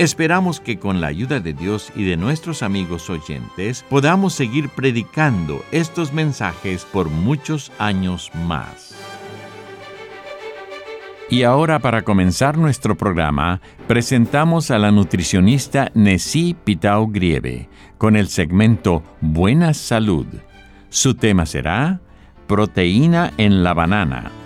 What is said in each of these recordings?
Esperamos que con la ayuda de Dios y de nuestros amigos oyentes podamos seguir predicando estos mensajes por muchos años más. Y ahora para comenzar nuestro programa, presentamos a la nutricionista Nessie Pitao Grieve con el segmento Buena Salud. Su tema será Proteína en la banana.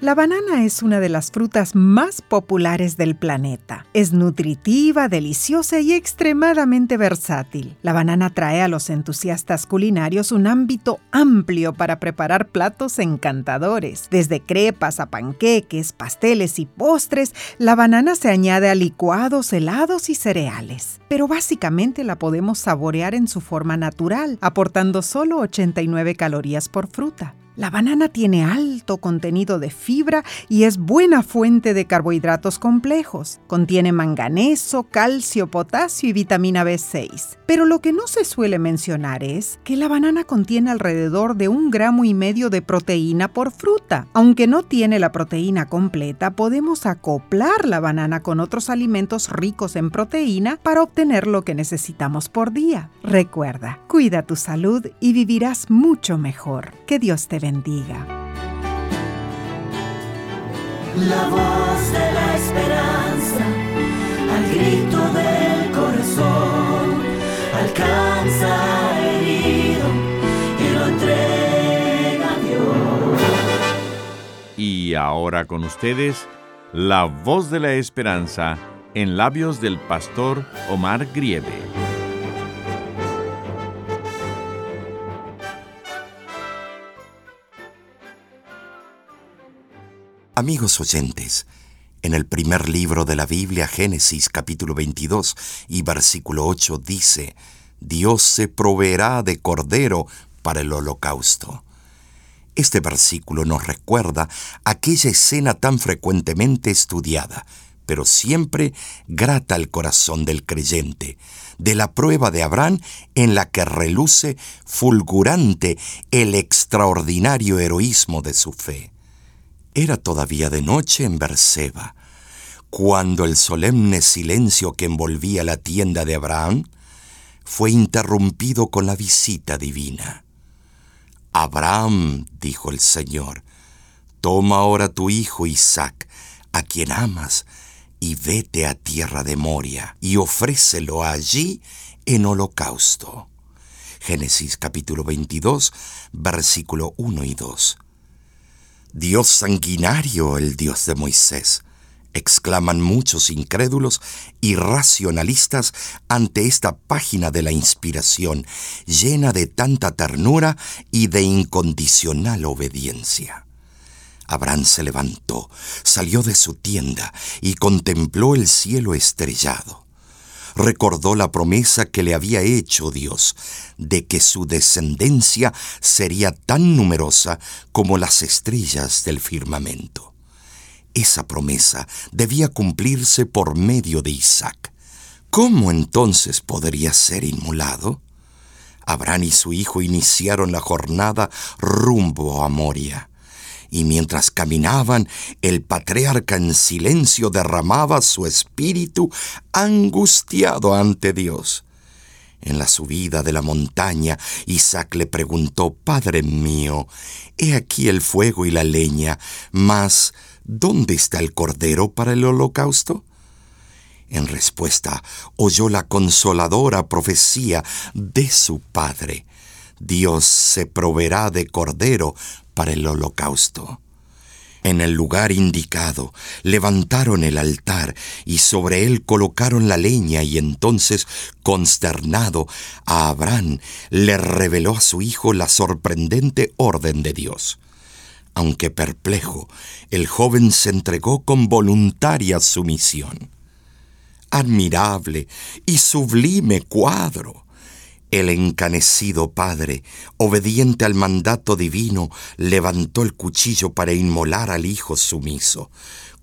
La banana es una de las frutas más populares del planeta. Es nutritiva, deliciosa y extremadamente versátil. La banana trae a los entusiastas culinarios un ámbito amplio para preparar platos encantadores. Desde crepas a panqueques, pasteles y postres, la banana se añade a licuados, helados y cereales. Pero básicamente la podemos saborear en su forma natural, aportando solo 89 calorías por fruta. La banana tiene alto contenido de fibra y es buena fuente de carbohidratos complejos. Contiene manganeso, calcio, potasio y vitamina B6. Pero lo que no se suele mencionar es que la banana contiene alrededor de un gramo y medio de proteína por fruta. Aunque no tiene la proteína completa, podemos acoplar la banana con otros alimentos ricos en proteína para obtener lo que necesitamos por día. Recuerda, cuida tu salud y vivirás mucho mejor. Que Dios te bendiga bendiga. La voz de la esperanza, al grito del corazón, alcanza herido y lo entrega a Dios. Y ahora con ustedes, la voz de la esperanza en labios del pastor Omar Grieve. Amigos oyentes, en el primer libro de la Biblia, Génesis capítulo 22 y versículo 8 dice, Dios se proveerá de cordero para el holocausto. Este versículo nos recuerda aquella escena tan frecuentemente estudiada, pero siempre grata al corazón del creyente, de la prueba de Abraham en la que reluce fulgurante el extraordinario heroísmo de su fe. Era todavía de noche en Berseba, cuando el solemne silencio que envolvía la tienda de Abraham fue interrumpido con la visita divina. Abraham, dijo el Señor, toma ahora tu hijo Isaac, a quien amas, y vete a tierra de Moria, y ofrécelo allí en holocausto. Génesis capítulo 22, versículo 1 y 2. Dios sanguinario, el Dios de Moisés, exclaman muchos incrédulos y racionalistas ante esta página de la inspiración, llena de tanta ternura y de incondicional obediencia. Abraham se levantó, salió de su tienda y contempló el cielo estrellado recordó la promesa que le había hecho Dios de que su descendencia sería tan numerosa como las estrellas del firmamento. Esa promesa debía cumplirse por medio de Isaac. ¿Cómo entonces podría ser inmolado? Abraham y su hijo iniciaron la jornada rumbo a Moria y mientras caminaban, el patriarca en silencio derramaba su espíritu angustiado ante Dios. En la subida de la montaña, Isaac le preguntó, Padre mío, he aquí el fuego y la leña, mas ¿dónde está el cordero para el holocausto? En respuesta, oyó la consoladora profecía de su padre. Dios se proveerá de cordero para el holocausto. En el lugar indicado levantaron el altar y sobre él colocaron la leña y entonces, consternado, a Abraham le reveló a su hijo la sorprendente orden de Dios. Aunque perplejo, el joven se entregó con voluntaria sumisión. Admirable y sublime cuadro. El encanecido padre, obediente al mandato divino, levantó el cuchillo para inmolar al hijo sumiso,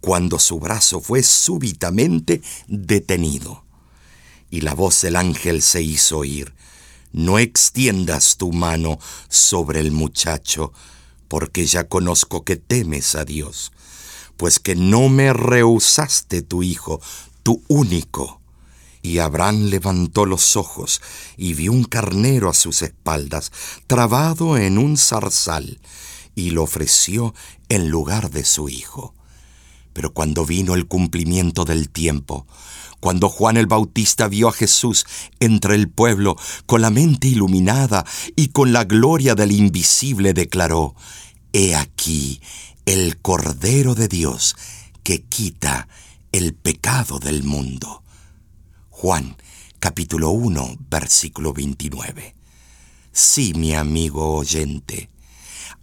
cuando su brazo fue súbitamente detenido. Y la voz del ángel se hizo oír, No extiendas tu mano sobre el muchacho, porque ya conozco que temes a Dios, pues que no me rehusaste tu hijo, tu único y Abraham levantó los ojos y vio un carnero a sus espaldas, trabado en un zarzal, y lo ofreció en lugar de su hijo. Pero cuando vino el cumplimiento del tiempo, cuando Juan el Bautista vio a Jesús entre el pueblo con la mente iluminada y con la gloria del invisible, declaró, He aquí el Cordero de Dios que quita el pecado del mundo. Juan capítulo 1 versículo 29. Sí, mi amigo oyente,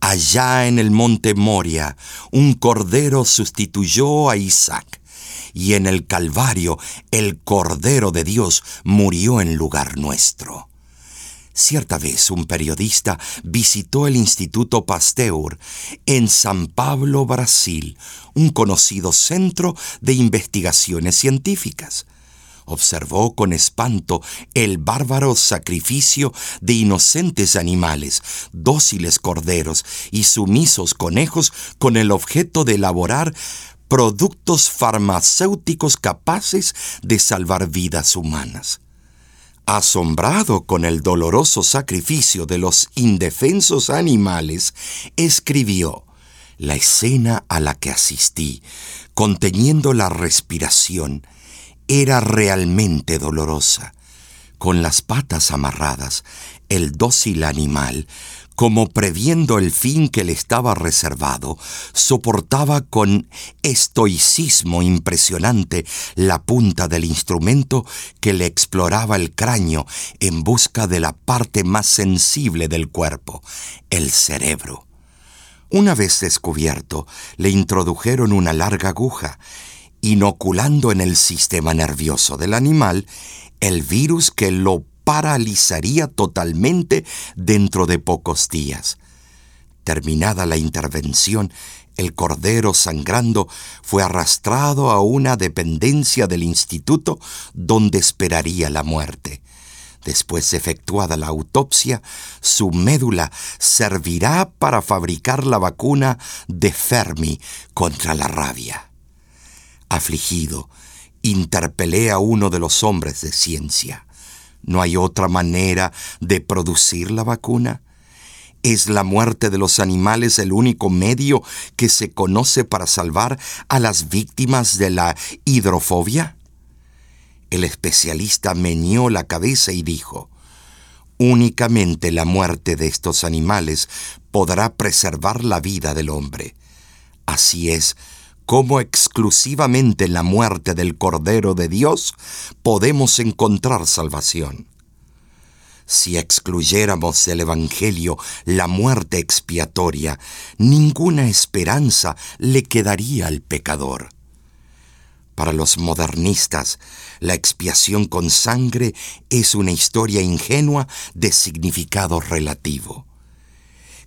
allá en el monte Moria un cordero sustituyó a Isaac y en el Calvario el Cordero de Dios murió en lugar nuestro. Cierta vez un periodista visitó el Instituto Pasteur en San Pablo, Brasil, un conocido centro de investigaciones científicas observó con espanto el bárbaro sacrificio de inocentes animales, dóciles corderos y sumisos conejos con el objeto de elaborar productos farmacéuticos capaces de salvar vidas humanas. Asombrado con el doloroso sacrificio de los indefensos animales, escribió, La escena a la que asistí, conteniendo la respiración, era realmente dolorosa. Con las patas amarradas, el dócil animal, como previendo el fin que le estaba reservado, soportaba con estoicismo impresionante la punta del instrumento que le exploraba el cráneo en busca de la parte más sensible del cuerpo, el cerebro. Una vez descubierto, le introdujeron una larga aguja inoculando en el sistema nervioso del animal el virus que lo paralizaría totalmente dentro de pocos días. Terminada la intervención, el cordero sangrando fue arrastrado a una dependencia del instituto donde esperaría la muerte. Después de efectuada la autopsia, su médula servirá para fabricar la vacuna de Fermi contra la rabia afligido, interpelé a uno de los hombres de ciencia. ¿No hay otra manera de producir la vacuna? ¿Es la muerte de los animales el único medio que se conoce para salvar a las víctimas de la hidrofobia? El especialista meneó la cabeza y dijo, Únicamente la muerte de estos animales podrá preservar la vida del hombre. Así es cómo exclusivamente en la muerte del Cordero de Dios podemos encontrar salvación. Si excluyéramos del Evangelio la muerte expiatoria, ninguna esperanza le quedaría al pecador. Para los modernistas, la expiación con sangre es una historia ingenua de significado relativo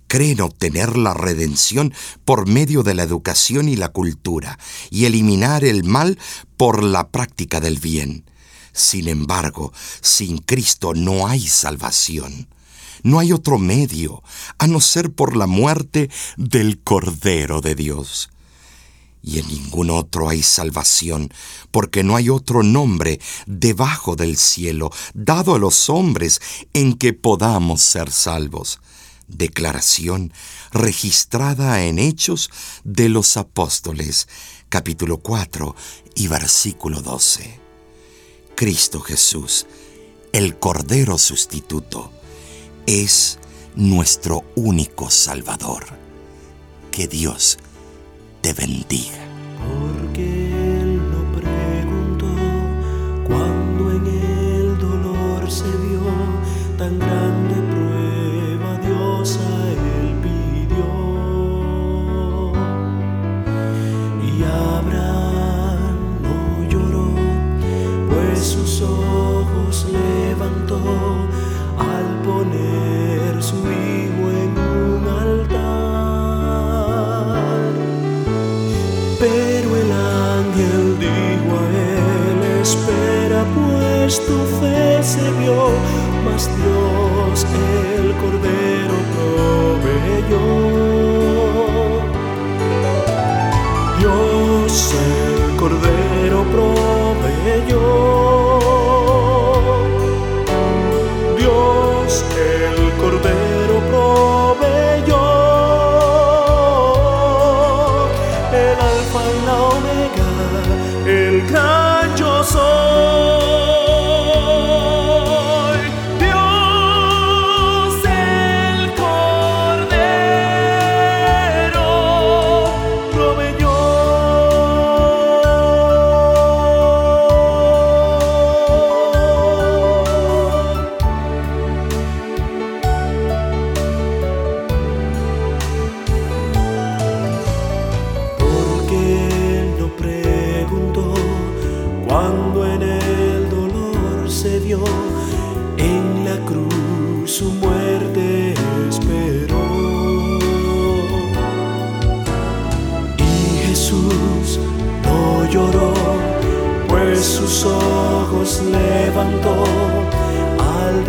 creen obtener la redención por medio de la educación y la cultura, y eliminar el mal por la práctica del bien. Sin embargo, sin Cristo no hay salvación. No hay otro medio, a no ser por la muerte del Cordero de Dios. Y en ningún otro hay salvación, porque no hay otro nombre debajo del cielo dado a los hombres en que podamos ser salvos declaración registrada en Hechos de los Apóstoles, capítulo 4 y versículo 12. Cristo Jesús, el Cordero sustituto, es nuestro único Salvador. Que Dios te bendiga. Espera pues tu fe se vio, mas Dios el cordero proveyó. Dios el cordero proveyó. Dios el cordero proveyó. El alfa y la omega, el gran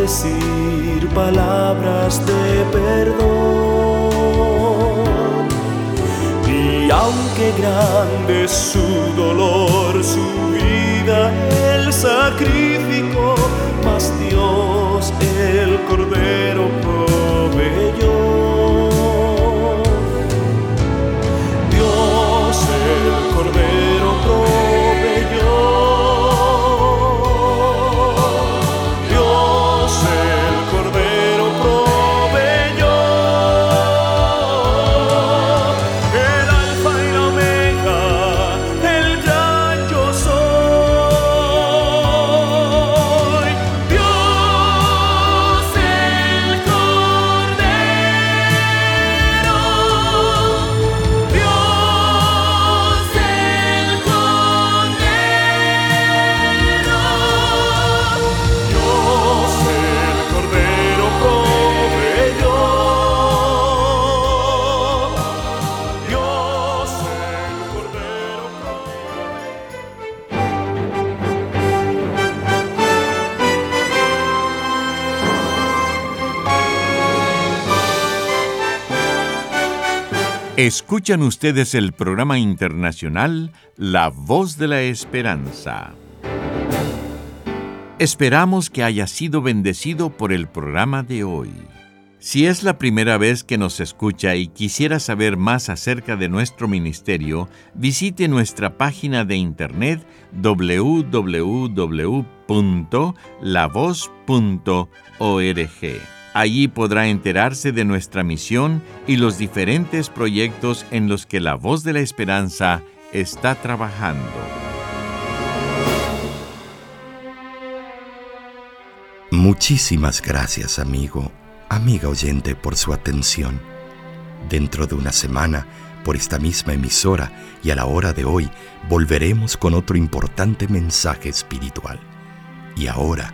decir palabras de perdón. Y aunque grande es su dolor, su vida él sacrificó, mas Dios el cordero Escuchan ustedes el programa internacional La Voz de la Esperanza. Esperamos que haya sido bendecido por el programa de hoy. Si es la primera vez que nos escucha y quisiera saber más acerca de nuestro ministerio, visite nuestra página de internet www.lavoz.org. Allí podrá enterarse de nuestra misión y los diferentes proyectos en los que la voz de la esperanza está trabajando. Muchísimas gracias, amigo, amiga oyente, por su atención. Dentro de una semana, por esta misma emisora y a la hora de hoy, volveremos con otro importante mensaje espiritual. Y ahora